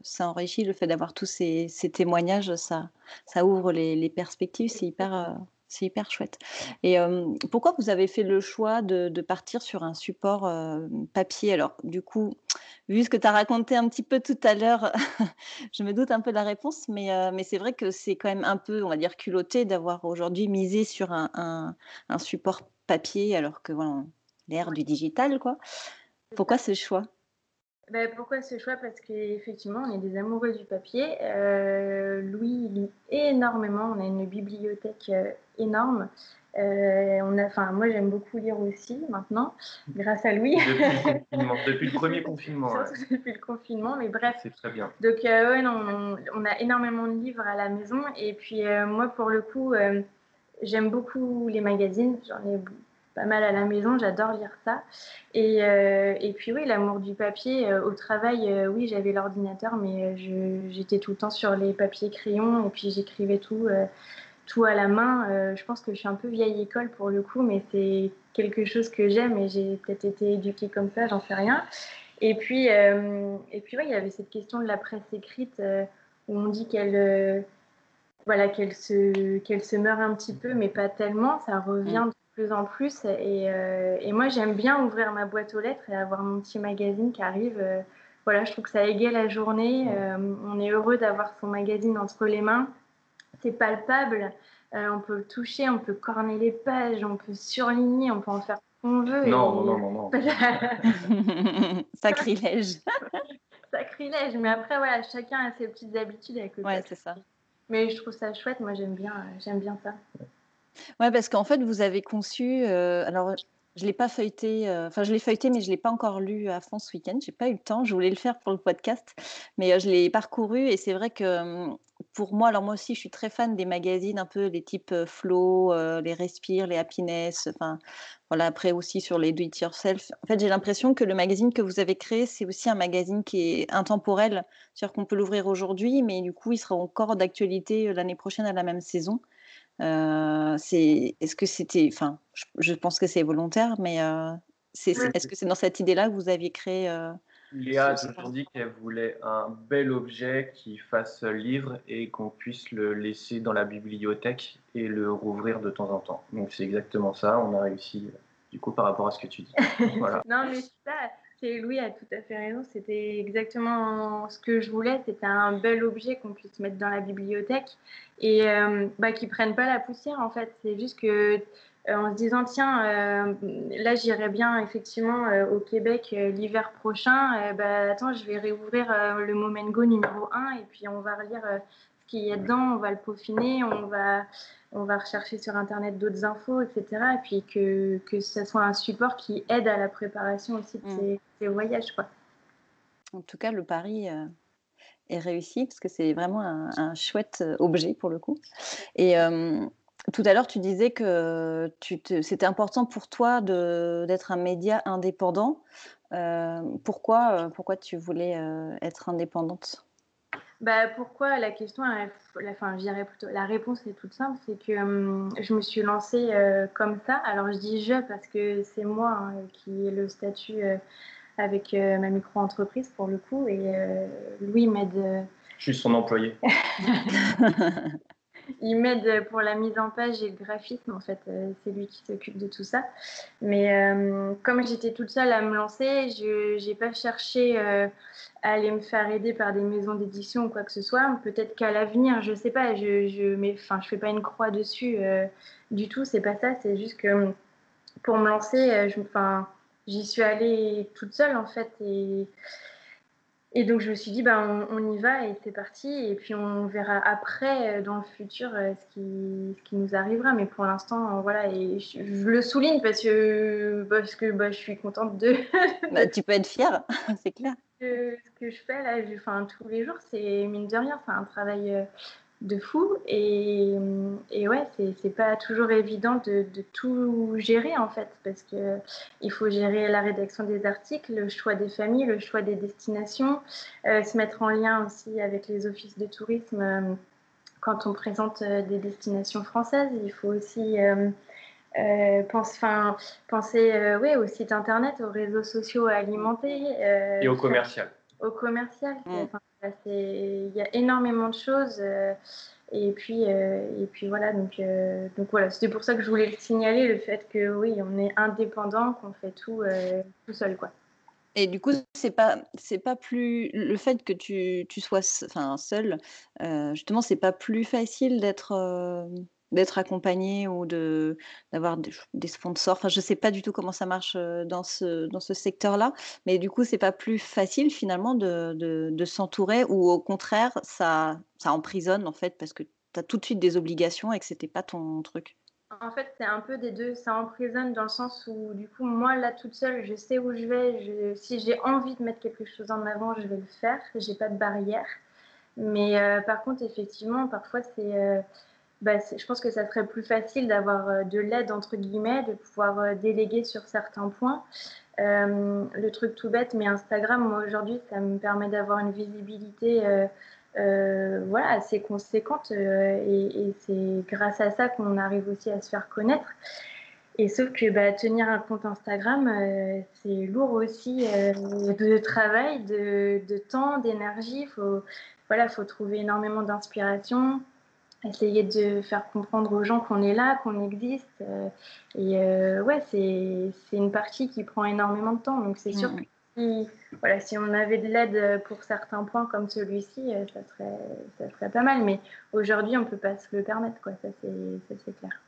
ça enrichit le fait d'avoir tous ces, ces, témoignages, ça, ça ouvre les, les perspectives, c'est hyper, c'est hyper chouette. Et pourquoi vous avez fait le choix de, partir sur un support papier? Alors, du coup, vu ce que tu as raconté un petit peu tout à l'heure, *laughs* je me doute un peu de la réponse, mais, mais c'est vrai que c'est quand même un peu, on va dire, culotté d'avoir aujourd'hui misé sur un, un, support papier, alors que voilà, l'ère du digital, quoi. Pourquoi ce choix? Ben, pourquoi ce choix? Parce qu'effectivement, on est des amoureux du papier. Euh, Louis lit énormément. On a une bibliothèque euh, énorme. Euh, on a, enfin, moi, j'aime beaucoup lire aussi maintenant, grâce à Louis. Depuis le, *laughs* premier confinement. Depuis le confinement, mais bref. C'est très bien. Donc, ouais, non, on, a énormément de livres à la maison. Et puis, moi, pour le coup, j'aime beaucoup les magazines. J'en ai mal à la maison, j'adore lire ça. Et, euh, et, puis oui, l'amour du papier. Euh, au travail, euh, oui, j'avais l'ordinateur, mais j'étais tout le temps sur les papiers crayons et puis j'écrivais tout, tout à la main. je pense que je suis un peu vieille école pour le coup, mais c'est quelque chose que j'aime et j'ai peut-être été éduquée comme ça, j'en sais rien. Et puis, et puis ouais, il y avait cette question de la presse écrite où on dit qu'elle voilà, qu'elle se, qu'elle se meurt un petit peu, mais pas tellement. Ça revient mm plus en plus. Euh, et, moi, j'aime bien ouvrir ma boîte aux lettres et avoir mon petit magazine qui arrive. Euh, voilà, je trouve que ça égaye la journée. Euh, on est heureux d'avoir son magazine entre les mains. C'est palpable. on peut le toucher, on peut corner les pages, on peut surligner, on peut en faire ce qu'on veut. Non, non, non, non. *laughs* *laughs* Sacrilège. *laughs* Sacrilège. Mais après, voilà, chacun a ses petites habitudes avec le Ouais, c'est ça. Mais je trouve ça chouette. Moi, j'aime bien, j'aime bien ça. Ouais, parce qu'en fait, vous avez conçu, alors Je l'ai pas feuilleté, enfin je l'ai feuilleté, mais je l'ai pas encore lu à fond ce week-end. J'ai pas eu le temps. Je voulais le faire pour le podcast, mais je l'ai parcouru et c'est vrai que pour moi, alors moi aussi, je suis très fan des magazines un peu les types Flow, les Respire, les Happiness. Enfin voilà. Après aussi sur les Do It Yourself. En fait, j'ai l'impression que le magazine que vous avez créé, c'est aussi un magazine qui est intemporel, c'est-à-dire qu'on peut l'ouvrir aujourd'hui, mais du coup, il sera encore d'actualité l'année prochaine à la même saison. Euh, c'est, est-ce que c'était, enfin, je, pense que c'est volontaire, mais euh, c'est, est-ce que c'est dans cette idée-là que vous aviez créé euh, Léa a toujours dit qu'elle voulait un bel objet qui fasse livre et qu'on puisse le laisser dans la bibliothèque et le rouvrir de temps en temps. Donc c'est exactement ça, on a réussi du coup par rapport à ce que tu dis. *laughs* Voilà. non mais ça, Louis a tout à fait raison. C'était exactement ce que je voulais. C'était un bel objet qu'on puisse mettre dans la bibliothèque et euh, bah, qui prenne pas la poussière en fait. C'est juste que euh, en se disant tiens euh, là j'irai bien effectivement au Québec l'hiver prochain. bah attends je vais réouvrir le Momengo numéro 1 et puis on va relire ce qu'il y a dedans. On va le peaufiner. On va on va rechercher sur Internet d'autres infos, etc. Et puis que, que ce soit un support qui aide à la préparation aussi de mm. ces, voyages. Quoi. En tout cas, le pari euh, est réussi parce que c'est vraiment un, chouette euh, objet pour le coup. Et euh, tout à l'heure, tu disais que c'était important pour toi d'être un média indépendant. pourquoi, pourquoi tu voulais être indépendante? Bah, pourquoi la question, la, enfin, je plutôt, la réponse est toute simple, c'est que hum, je me suis lancée euh, comme ça. Alors je dis je parce que c'est moi hein, qui ai le statut euh, avec euh, ma micro-entreprise pour le coup, et Louis m'aide. Je suis son employé. *laughs* il m'aide pour la mise en page et le graphisme. En fait, euh, c'est lui qui s'occupe de tout ça. Mais euh, comme j'étais toute seule à me lancer, je n'ai pas cherché euh, à aller me faire aider par des maisons d'édition ou quoi que ce soit. Peut-être qu'à l'avenir, je ne sais pas, je je je fais pas une croix dessus du tout. C'est pas ça. C'est juste que pour me lancer, j'y suis allée toute seule en fait et et donc je me suis dit, ben, on, y va et c'est parti. Et puis on verra après, euh, dans le futur, euh, ce qui, ce qui nous arrivera. Mais pour l'instant, euh, voilà, et je, le souligne parce que, parce que bah, je suis contente de... *laughs* bah, tu peux être fière, *laughs* c'est clair. ce que je fais là, enfin, tous les jours, c'est mine de rien, c'est un travail de fou. Et, et ouais, c'est pas toujours évident de, tout gérer en fait, parce que il faut gérer la rédaction des articles, le choix des familles, le choix des destinations, euh, se mettre en lien aussi avec les offices de tourisme euh, quand on présente euh, des destinations françaises. Il faut aussi pense, penser ouais, au site internet, aux réseaux sociaux à alimenter. et au commercial. Au commercial. Mm. Il y a énormément de choses. Euh, et puis, euh, et puis voilà, donc, euh, donc voilà, c'était pour ça que je voulais le signaler, le fait que oui, on est indépendant, qu'on fait tout tout seul, quoi. Et du coup, c'est pas c'est pas plus le fait que tu, tu sois enfin seul, justement, c'est pas plus facile d'être d'être accompagné ou de d'avoir des, sponsors. Enfin, je sais pas du tout comment ça marche dans ce dans ce secteur-là, mais du coup, c'est pas plus facile finalement de, de, s'entourer ou au contraire, ça ça emprisonne en fait parce que tu as tout de suite des obligations et que c'était pas ton truc. En fait, c'est un peu des deux. Ça emprisonne dans le sens où, du coup, moi, là, toute seule, je sais où je vais. Si j'ai envie de mettre quelque chose en avant, je vais le faire. J'ai pas de barrière. Mais par contre, effectivement, parfois, c'est bah, je pense que ça serait plus facile d'avoir euh, de l'aide, entre guillemets, de pouvoir euh, déléguer sur certains points. Euh, le truc tout bête, mais Instagram, moi aujourd'hui, ça me permet d'avoir une visibilité voilà, assez conséquente et, c'est grâce à ça qu'on arrive aussi à se faire connaître. Et sauf que bah, tenir un compte Instagram, c'est lourd aussi de travail, de, temps, d'énergie. Il faut, voilà, faut trouver énormément d'inspiration essayer de faire comprendre aux gens qu'on est là, qu'on existe. Euh, et euh, ouais, c'est une partie qui prend énormément de temps. Donc c'est sûr que si, voilà, si on avait de l'aide pour certains points comme celui-ci, euh, ça serait, ça serait pas mal. Mais aujourd'hui, on ne peut pas se le permettre. Quoi. Ça, c'est clair.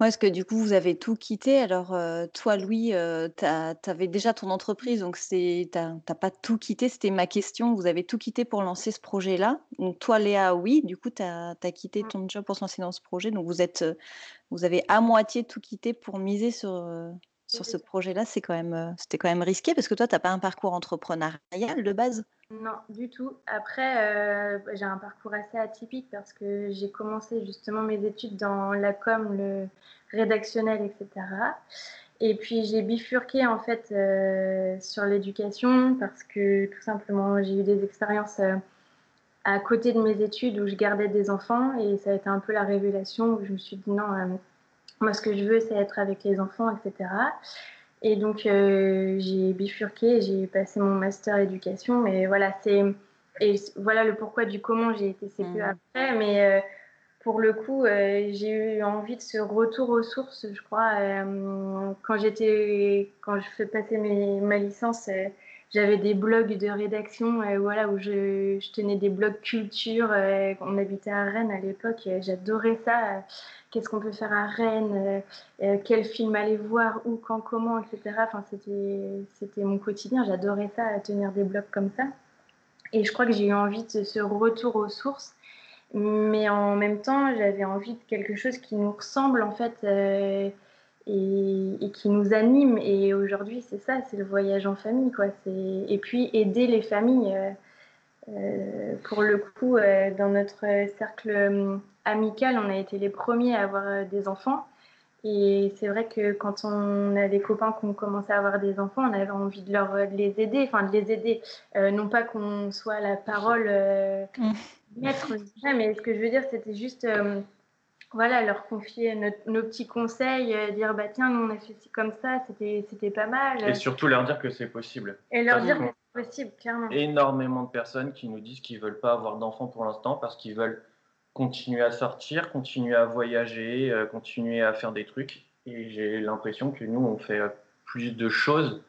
Ouais, parce que du coup, vous avez tout quitté? Alors, heu, toi, Louis, heu, tu avais déjà ton entreprise, donc c'est tu as pas tout quitté, c'était ma question. Vous avez tout quitté pour lancer ce projet-là? Donc toi, Léa, oui, du coup, tu as quitté ton job pour se lancer dans ce projet, donc vous êtes, vous avez à moitié tout quitté pour miser sur, sur ce projet-là. C'est quand même, c'était quand même risqué parce que toi, tu as pas un parcours entrepreneurial de base? Non, du tout. Après, euh, j'ai un parcours assez atypique parce que j'ai commencé justement mes études dans la com, le rédactionnel, etc. Et puis j'ai bifurqué en fait euh, sur l'éducation parce que tout simplement j'ai eu des expériences euh, à côté de mes études où je gardais des enfants et ça a été un peu la révélation où je me suis dit non, moi ce que je veux c'est être avec les enfants, etc. Et donc, euh, j'ai bifurqué, j'ai passé mon master éducation. Mais voilà, c'est. Et voilà le pourquoi du comment j'ai été CPE mmh. après. Mais euh, pour le coup, euh, j'ai eu envie de ce retour aux sources, je crois. quand j'étais. Quand je fais passer mes, ma licence j'avais des blogs de rédaction voilà, où je, tenais des blogs culture. on habitait à Rennes à l'époque. J'adorais ça qu'est-ce qu'on peut faire à Rennes, euh, euh, quel film aller voir, où, quand, comment, etc. Enfin, c'était mon quotidien. J'adorais ça, tenir des blogs comme ça. Et je crois que j'ai eu envie de ce retour aux sources. Mais en même temps, j'avais envie de quelque chose qui nous ressemble, en fait, euh, et, qui nous anime. Et aujourd'hui, c'est ça, c'est le voyage en famille, quoi. Et puis, aider les familles. pour le coup, dans notre cercle amical, on a été les premiers à avoir euh, des enfants. Et c'est vrai que quand on a des copains qui ont commencé à avoir des enfants, on avait envie de, leur, les aider, enfin de les aider. Euh, non pas qu'on soit la parole euh, mm. maître, mais ce que je veux dire, c'était juste voilà, leur confier nos petits conseils, dire bah tiens, nous on a fait ci comme ça, c'était pas mal. Et surtout leur dire que c'est possible. Et leur dire que c'est possible, clairement. Énormément de personnes qui nous disent qu'ils veulent pas avoir d'enfants pour l'instant parce qu'ils veulent continuer à sortir, continuer à voyager, euh, continuer à faire des trucs. Et j'ai l'impression que nous, on fait euh, plus de choses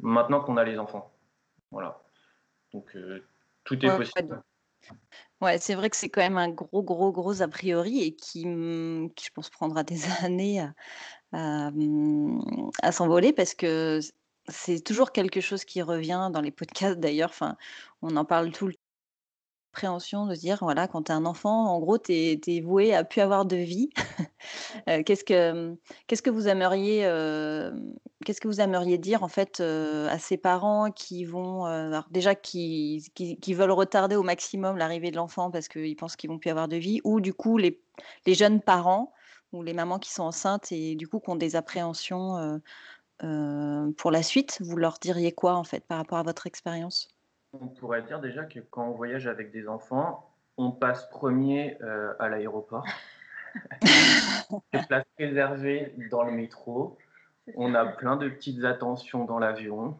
maintenant qu'on a les enfants. Voilà. Donc, euh, tout est possible. Ouais, c'est vrai que c'est quand même un gros, gros, gros a priori et qui, mmh, je pense, prendra des *laughs* années à, mmh, à s'envoler parce que c'est toujours quelque chose qui revient dans les podcasts d'ailleurs. On en parle tout le appréhension de dire, voilà, quand tu as un enfant, en gros, tu es, voué à plus avoir de vie. *laughs* Euh, qu'est-ce que qu'est-ce que vous aimeriez euh, qu'est-ce que vous aimeriez dire en fait euh, à ces parents qui vont déjà qui, qui, veulent retarder au maximum l'arrivée de l'enfant parce qu'ils pensent qu'ils vont plus avoir de vie ou du coup les, les jeunes parents ou les mamans qui sont enceintes et du coup qui ont des appréhensions pour la suite, vous leur diriez quoi en fait par rapport à votre expérience? On pourrait dire déjà que quand on voyage avec des enfants, on passe premier euh, à l'aéroport. *laughs* des places réservées dans le métro. On a plein de petites attentions dans l'avion.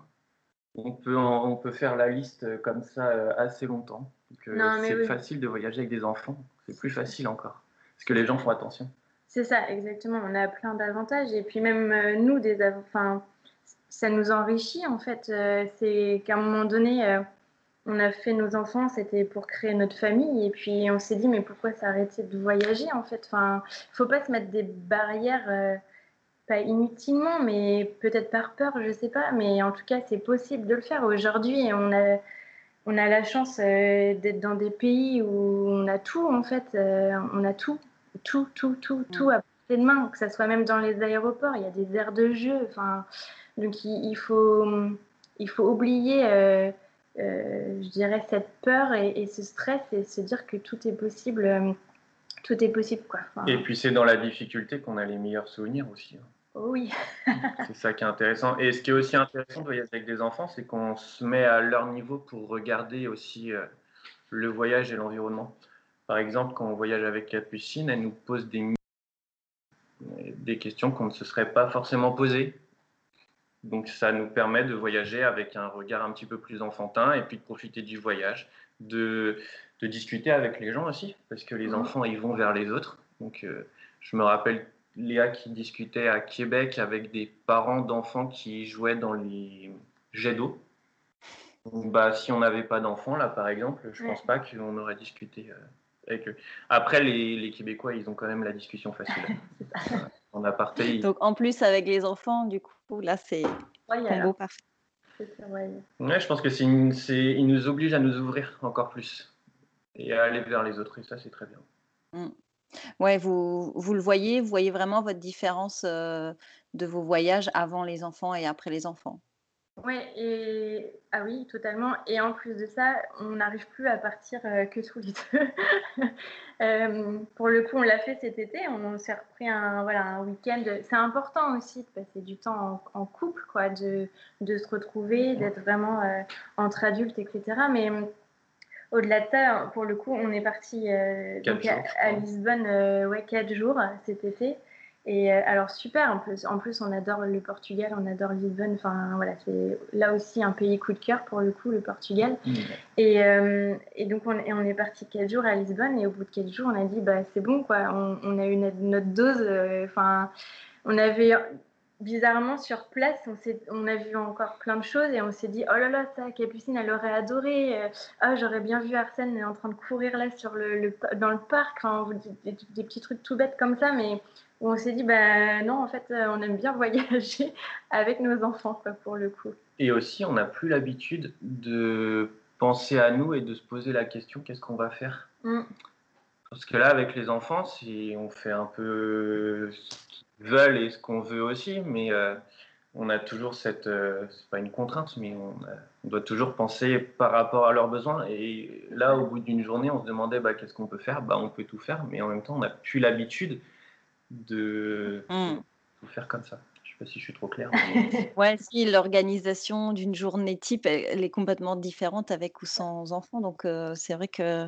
On peut, on peut faire la liste comme ça euh, assez longtemps. Euh, c'est facile de voyager avec des enfants. C'est plus facile encore. Parce que les gens font attention. C'est ça, exactement. On a plein d'avantages. Et puis même nous, des, enfin, ça nous enrichit en fait. c'est qu'à un moment donné, on a fait nos enfants, c'était pour créer notre famille. Et puis on s'est dit, mais pourquoi s'arrêter de voyager en fait? Enfin, faut pas se mettre des barrières, euh, pas inutilement, mais peut-être par peur, je sais pas. Mais en tout cas, c'est possible de le faire. Aujourd'hui, on a, on a la chance euh, d'être dans des pays où on a tout en fait. Euh, on a tout, tout, tout, tout, tout à portée de main, que ce soit même dans les aéroports. Il y a des aires de jeu. Enfin, donc il, faut, il faut oublier euh, je dirais, cette peur et, ce stress et se dire que tout est possible. Euh, tout est possible, quoi. et puis c'est dans la difficulté qu'on a les meilleurs souvenirs aussi. Hein. Oh oui. *laughs* c'est ça qui est intéressant. Et ce qui est aussi intéressant de voyager avec des enfants, c'est qu'on se met à leur niveau pour regarder aussi euh, le voyage et l'environnement. Par exemple, quand on voyage avec Capucine, elle nous pose des, des questions qu'on ne se serait pas forcément posées donc ça nous permet de voyager avec un regard un petit peu plus enfantin et puis de profiter du voyage, de, de discuter avec les gens aussi, parce que les mmh. enfants, ils vont vers les autres. Donc euh, je me rappelle Léa qui discutait à Québec avec des parents d'enfants qui jouaient dans les jets d'eau. Bah, si on n'avait pas d'enfants, là, par exemple, je ne pense pas qu'on aurait discuté euh, avec eux. Après, les, les, Québécois, ils ont quand même la discussion facile. *laughs* en aparté. Donc en plus avec les enfants, du coup, là c'est combo parfait. Ouais, je pense que c'est, il nous oblige à nous ouvrir encore plus et à aller vers les autres. Et ça, c'est très bien. Mmh. Ouais, vous, vous le voyez, vous voyez vraiment votre différence euh, de vos voyages avant les enfants et après les enfants. Oui, et ah oui, totalement. Et en plus de ça, on n'arrive plus à partir euh, que tous les deux. *laughs* Euh, pour le coup, on l'a fait cet été. On, s'est repris un, voilà, un week-end. C'est important aussi de passer du temps en, couple, quoi, de, de, se retrouver, d'être vraiment entre adultes, etc. Mais au-delà de ça, pour le coup, on est parti euh, à, Lisbonne euh, ouais, quatre jours cet été. Et euh, alors super, en plus, en plus on adore le Portugal, on adore Lisbonne. Enfin voilà, c'est là aussi un pays coup de cœur pour le coup, le Portugal. Mmh. Et, et, donc on, on, est parti quatre jours à Lisbonne et au bout de quatre jours, on a dit bah c'est bon quoi, on, on a eu notre, dose. Enfin, on avait bizarrement, sur place, on, on, a vu encore plein de choses et on s'est dit, oh là là, ça, Capucine, elle aurait adoré. Euh, ah, j'aurais bien vu Arsène en train de courir là sur le, dans le parc. Enfin, des, des, petits trucs tout bêtes comme ça, mais on s'est dit, bah non, en fait, euh, on aime bien *laughs* voyager avec nos enfants, quoi, pour le coup. Et aussi, on n'a plus l'habitude de penser à nous et de se poser la question, qu'est-ce qu'on va faire? Mm. Parce que là, avec les enfants, si on fait un peu veulent et ce qu'on veut aussi, mais euh, on a toujours cette, euh, c'est pas une contrainte, mais on, doit toujours penser par rapport à leurs besoins. Et là, au bout d'une journée, on se demandait bah, qu'est-ce qu'on peut faire? Bah, On peut tout faire, mais en même temps, on n'a plus l'habitude de hmm. tout faire comme ça. Je sais pas si je suis trop clair. *laughs* ouais, si l'organisation d'une journée type, elle est complètement différente avec ou sans enfants. Donc, euh, c'est vrai que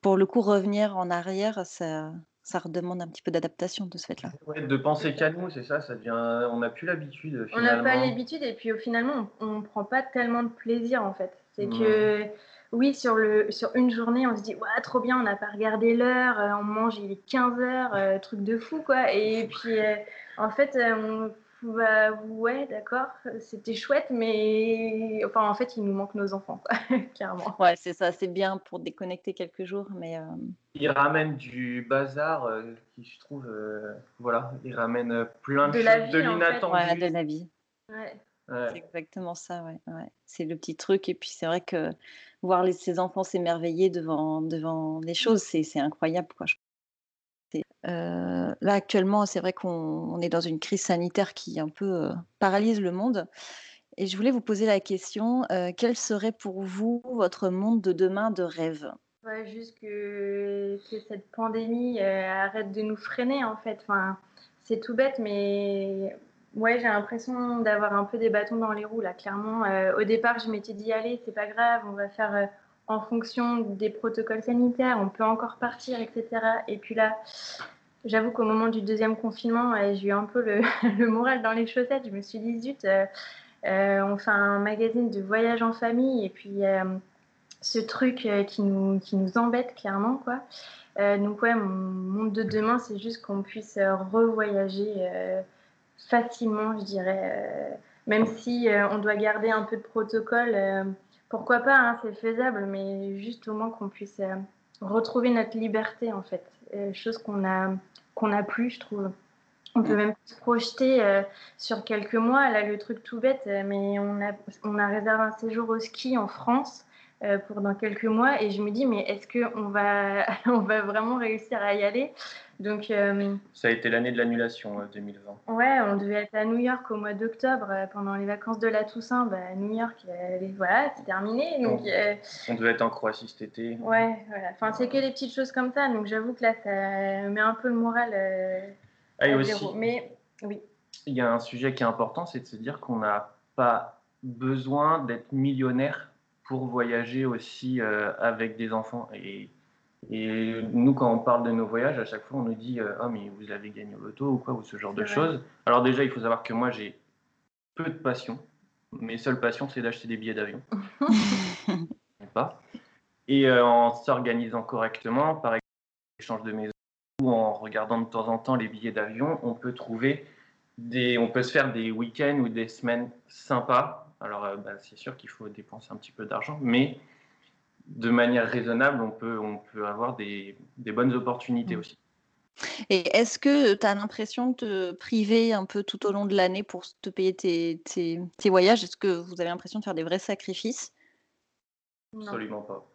pour le coup, revenir en arrière, ça, ça redemande un petit peu d'adaptation de ce fait-là. de penser qu'à nous, c'est ça, ça devient, on n'a plus l'habitude. On n'a pas l'habitude et puis au finalement, on ne prend pas tellement de plaisir en fait. C'est que oui, sur, le, sur une journée, on se dit, ouais, trop bien, on n'a pas regardé l'heure, euh, on mange, il est 15 heures, euh, truc de fou quoi. Et puis euh, en fait, on bah ouais, d'accord, c'était chouette, mais enfin en fait il nous manque nos enfants, *laughs* clairement. Ouais, c'est ça, c'est bien pour déconnecter quelques jours, mais. Euh... Il ramène du bazar euh, qui je trouve, euh, voilà, il ramène plein de, choses, de l'inattendu. Ouais, de la vie. Ouais. C'est exactement ça, ouais. ouais. C'est le petit truc, et puis c'est vrai que voir les, ses enfants s'émerveiller devant, devant les choses, c'est incroyable, quoi. Je là, actuellement, c'est vrai qu'on est dans une crise sanitaire qui un peu paralyse le monde. Et je voulais vous poser la question, quel serait pour vous votre monde de demain de rêve? Juste que, cette pandémie arrête de nous freiner, en fait. C'est tout bête, mais ouais, j'ai l'impression d'avoir un peu des bâtons dans les roues, là, clairement. au départ, je m'étais dit, allez, c'est pas grave, on va faire en fonction des protocoles sanitaires, on peut encore partir, etc. Et puis là, j'avoue qu'au moment du deuxième confinement, j'ai eu un peu *laughs* le, moral dans les chaussettes. Je me suis dit, zut, euh, euh, on fait un magazine de voyage en famille et puis euh, ce truc qui, nous, qui nous embête clairement, quoi. donc ouais, mon monde de demain, c'est juste qu'on puisse revoyager facilement, je dirais, même si on doit garder un peu de protocole pourquoi pas, hein, c'est faisable, mais juste au moins qu'on puisse euh, retrouver notre liberté, en fait. Euh, chose qu'on a, qu'on a plus, je trouve. On peut même se projeter euh, sur quelques mois. Là, le truc tout bête, mais on a, on a réservé un séjour au ski en France pour dans quelques mois. Et je me dis, mais est-ce qu'on va, *laughs* on va vraiment réussir à y aller? Donc, euh, ça a été l'année de l'annulation 2020. Euh, ouais, on devait être à New York au mois d'octobre euh, pendant les vacances de la Toussaint. Bah, New York, voilà, c'est terminé. Donc, on devait être en Croatie cet été. Ouais, voilà. Enfin, c'est que des petites choses comme ça. Donc, j'avoue que là, ça met un peu le moral ah, à aussi, Mais oui. Il y a un sujet qui est important, c'est de se dire qu'on n'a pas besoin d'être millionnaire pour voyager aussi avec des enfants. Et et nous, quand on parle de nos voyages, à chaque fois, on nous dit euh, Oh, mais vous avez gagné au loto ou quoi, ou ce genre de choses. Alors, déjà, il faut savoir que moi, j'ai peu de passion. Mes seules passions, c'est d'acheter des billets d'avion. *laughs* pas. Et euh, en s'organisant correctement, par exemple, l'échange de maison ou en regardant de temps en temps les billets d'avion, on peut trouver des, on peut se faire des week-ends ou des semaines sympas. Alors, euh, bah, c'est sûr qu'il faut dépenser un petit peu d'argent, mais de manière raisonnable, on peut, on peut avoir des, des bonnes opportunités mmh. aussi. Et est-ce que tu as l'impression de te priver un peu tout au long de l'année pour te payer tes, tes, tes voyages? Est-ce que vous avez l'impression de faire des vrais sacrifices? Absolument pas.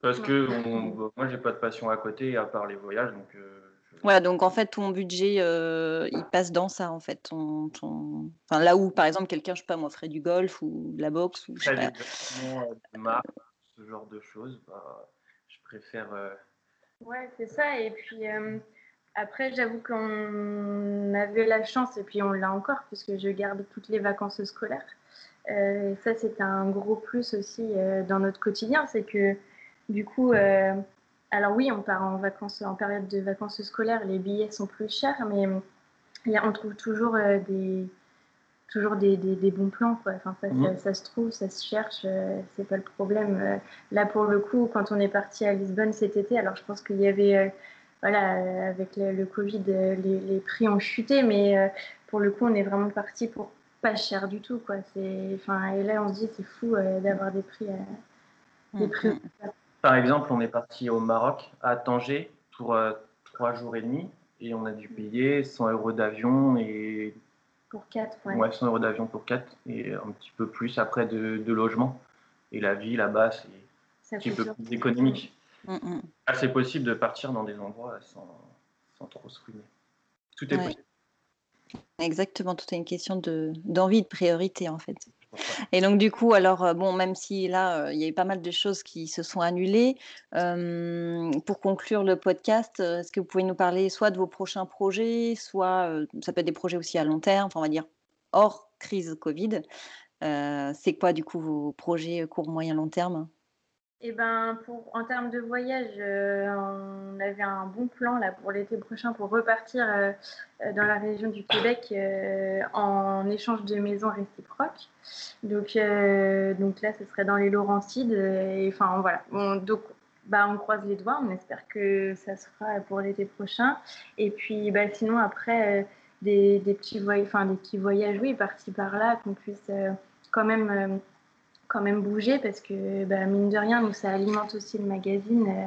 Parce que on, moi, j'ai pas de passion à côté à part les voyages. Donc, euh, donc en fait, ton budget, euh, il passe dans ça, en fait. Ton, Enfin, là où, par exemple, quelqu'un, je sais pas, moi, ferait du golf ou de la boxe. Ou, je sais pas. Euh, ce genre de choses, bah, je préfère. Ouais, c'est ça. Et puis après, j'avoue qu'on avait la chance, et puis on l'a encore, puisque je garde toutes les vacances scolaires. ça, c'est un gros plus aussi dans notre quotidien, c'est que du coup, euh, alors oui, on part en vacances, en période de vacances scolaires, les billets sont plus chers, mais on trouve toujours euh, des toujours des, bons plans. Enfin, mmh. ça, se trouve, ça se cherche, euh, c'est pas le problème. là, pour le coup, quand on est parti à Lisbonne cet été, alors je pense qu'il y avait, voilà, avec le, Covid, les, prix ont chuté, mais pour le coup, on est vraiment parti pour pas cher du tout. Quoi. Enfin, et là, on se dit, c'est fou d'avoir des prix. des mmh. Par exemple, on est parti au Maroc, à Tanger, pour euh, trois jours et demi, et on a dû payer 100 euros d'avion et. Pour quatre, ouais. Ouais, 100 euros d'avion pour quatre, et un petit peu plus après de, logement. Et la vie là-bas, c'est un petit peu plus économique. Mm, mm. Ah, c'est possible de partir dans des endroits sans, sans trop se ruiner. Tout est possible. Exactement, tout est une question d'envie, de priorité en fait. Et donc du coup, alors euh, bon, même si là, euh, il y a eu pas mal de choses qui se sont annulées, pour conclure le podcast, euh, est-ce que vous pouvez nous parler soit de vos prochains projets, soit ça peut être des projets aussi à long terme, enfin, on va dire hors crise Covid. c'est quoi du coup vos projets court, moyen, long terme? Eh ben, pour, en termes de voyage, euh, on avait un bon plan là, pour l'été prochain pour repartir euh, euh, dans la région du Québec en échange de maisons réciproques. Donc, donc là, ce serait dans les Laurentides. Et, enfin, voilà. donc, bah, on croise les doigts. On espère que ça se fera pour l'été prochain. Et puis, bah, sinon, après, des, des, petits voyages, enfin, des petits voyages, oui, par-ci par-là, qu'on puisse quand même quand même bouger parce que bah, mine de rien, nous, ça alimente aussi le magazine. Euh,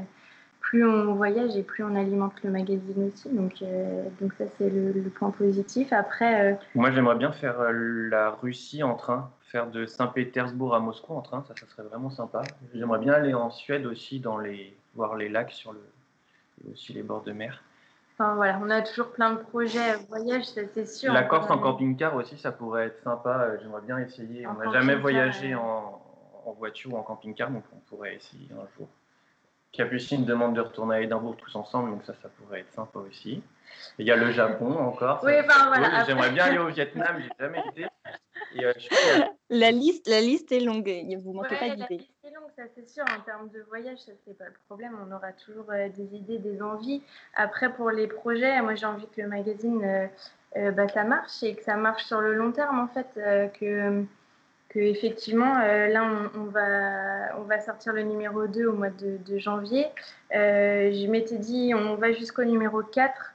plus on voyage et plus on alimente le magazine aussi. Donc, euh, donc ça, c'est le, point positif. Après, euh, Moi, j'aimerais bien faire la Russie en train, faire de Saint-Pétersbourg à Moscou en train. Ça, ça serait vraiment sympa. J'aimerais bien aller en Suède aussi, dans les... voir les lacs sur le... et aussi les bords de mer. Enfin, voilà, on a toujours plein de projets voyage, ça c'est sûr. La Corse en camping-car aussi, ça pourrait être sympa. J'aimerais bien essayer. on n'a jamais voyagé en, en voiture ou en camping-car, donc on pourrait essayer un jour. Capucine demande de retourner à Édimbourg tous ensemble, donc ça, ça pourrait être sympa aussi. il y a le Japon encore. Oui, enfin, voilà, J'aimerais bien aller au Vietnam, j'ai jamais été. Euh, la, liste, la liste est longue, vous manquez pas d'idées. Ça c'est sûr. En termes de voyage, ça c'est pas le problème. On aura toujours euh, des idées, des envies. Après, pour les projets, moi j'ai envie que le magazine, euh, bah, ça marche et que ça marche sur le long terme en fait. que effectivement, euh, là, on, va, on va sortir le numéro 2 au mois de, janvier. Euh, je m'étais dit, on va jusqu'au numéro 4.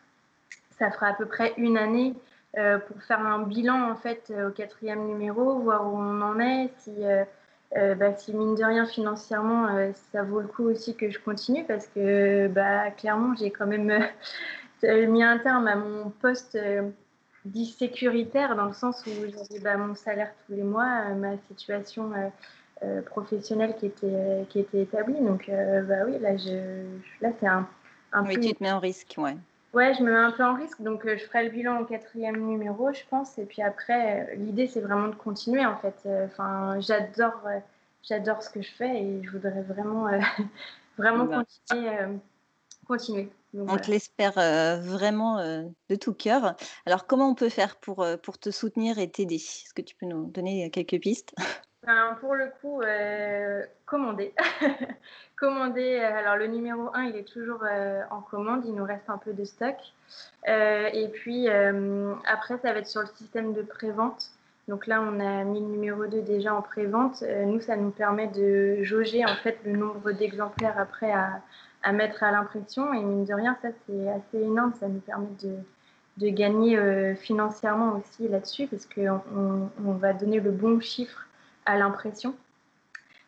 Ça fera à peu près une année euh, pour faire un bilan, en fait, au quatrième numéro, voir où on en est, si, bah, si mine de rien, financièrement, ça vaut le coup aussi que je continue, parce que, bah, clairement, j'ai quand même *laughs* mis un terme à mon poste dit sécuritaire dans le sens où j'avais bah, mon salaire tous les mois, euh, ma situation euh, euh, professionnelle qui était, qui était établie. Donc, bah oui, là, je, là c'est un, un oui, tu te mets en risque, ouais. Ouais, je me mets un peu en risque, donc je ferai le bilan au quatrième numéro, je pense. Et puis après, l'idée, c'est vraiment de continuer, en fait. Enfin, j'adore, j'adore ce que je fais et je voudrais vraiment, *laughs* vraiment continuer, continuer. On te l'espère vraiment de tout cœur. Alors, comment on peut faire pour, pour te soutenir et t'aider? Est-ce que tu peux nous donner quelques pistes? *laughs* ben, Pour le coup, commander. *laughs* commander. Alors, le numéro 1, il est toujours en commande. Il nous reste un peu de stock. et puis, après, ça va être sur le système de prévente. Donc là, on a mis le numéro 2 déjà en prévente. nous, ça nous permet de jauger en fait le nombre d'exemplaires après à, mettre à l'impression. Et mine de rien, ça, c'est assez énorme. Ça nous permet de, gagner euh, financièrement aussi là-dessus, parce qu'on on va donner le bon chiffre à l'impression.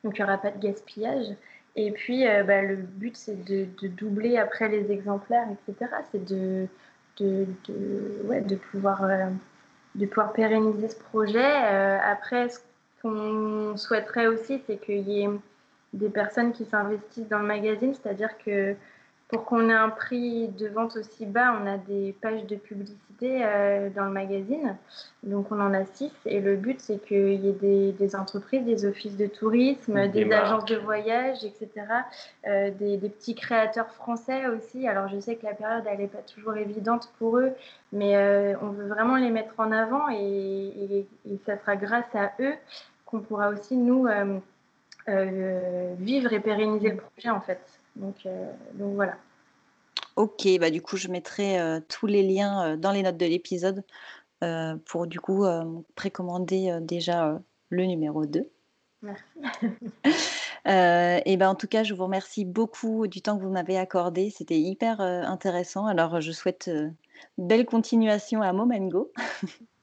donc il n'y aura pas de gaspillage. Et puis, bah, le but, c'est de, doubler après les exemplaires, etc. C'est de, de, ouais, de, pouvoir, de pouvoir pérenniser ce projet. après, ce qu'on souhaiterait aussi, c'est qu'il y ait des personnes qui s'investissent dans le magazine, c'est-à-dire que pour qu'on ait un prix de vente aussi bas, on a des pages de publicité euh, dans le magazine. Donc on en a six. Et le but, c'est qu'il y ait des, entreprises, des offices de tourisme, des, agences de voyage, etc. Euh, des, petits créateurs français aussi. Alors je sais que la période, elle n'est pas toujours évidente pour eux, mais euh, on veut vraiment les mettre en avant et, et ça sera grâce à eux qu'on pourra aussi, nous, vivre et pérenniser le projet, en fait. Donc, euh, donc voilà. Ok, bah du coup, je mettrai euh, tous les liens euh, dans les notes de l'épisode pour du coup précommander déjà le numéro 2. Merci. *laughs* et ben en tout cas, je vous remercie beaucoup du temps que vous m'avez accordé. C'était hyper intéressant. Alors, je souhaite belle continuation à Momengo.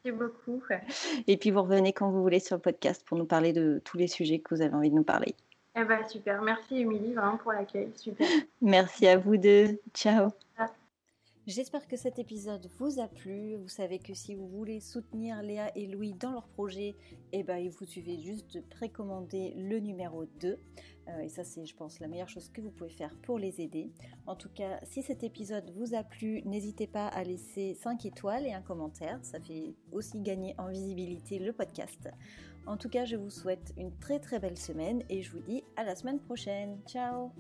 Merci beaucoup. *laughs* Et puis, vous revenez quand vous voulez sur le podcast pour nous parler de tous les sujets que vous avez envie de nous parler. Eh ben, super. Merci, Émilie, vraiment pour l'accueil. Super. *laughs* Merci à vous deux. Ciao. J'espère que cet épisode vous a plu. Vous savez que si vous voulez soutenir Léa et Louis dans leur projet, eh ben, il vous suffit juste de précommander le numéro 2. Euh, et ça, c'est, je pense, la meilleure chose que vous pouvez faire pour les aider. En tout cas, si cet épisode vous a plu, n'hésitez pas à laisser 5 étoiles et un commentaire. Ça fait aussi gagner en visibilité le podcast. En tout cas, je vous souhaite une très très belle semaine et je vous dis à la semaine prochaine. Ciao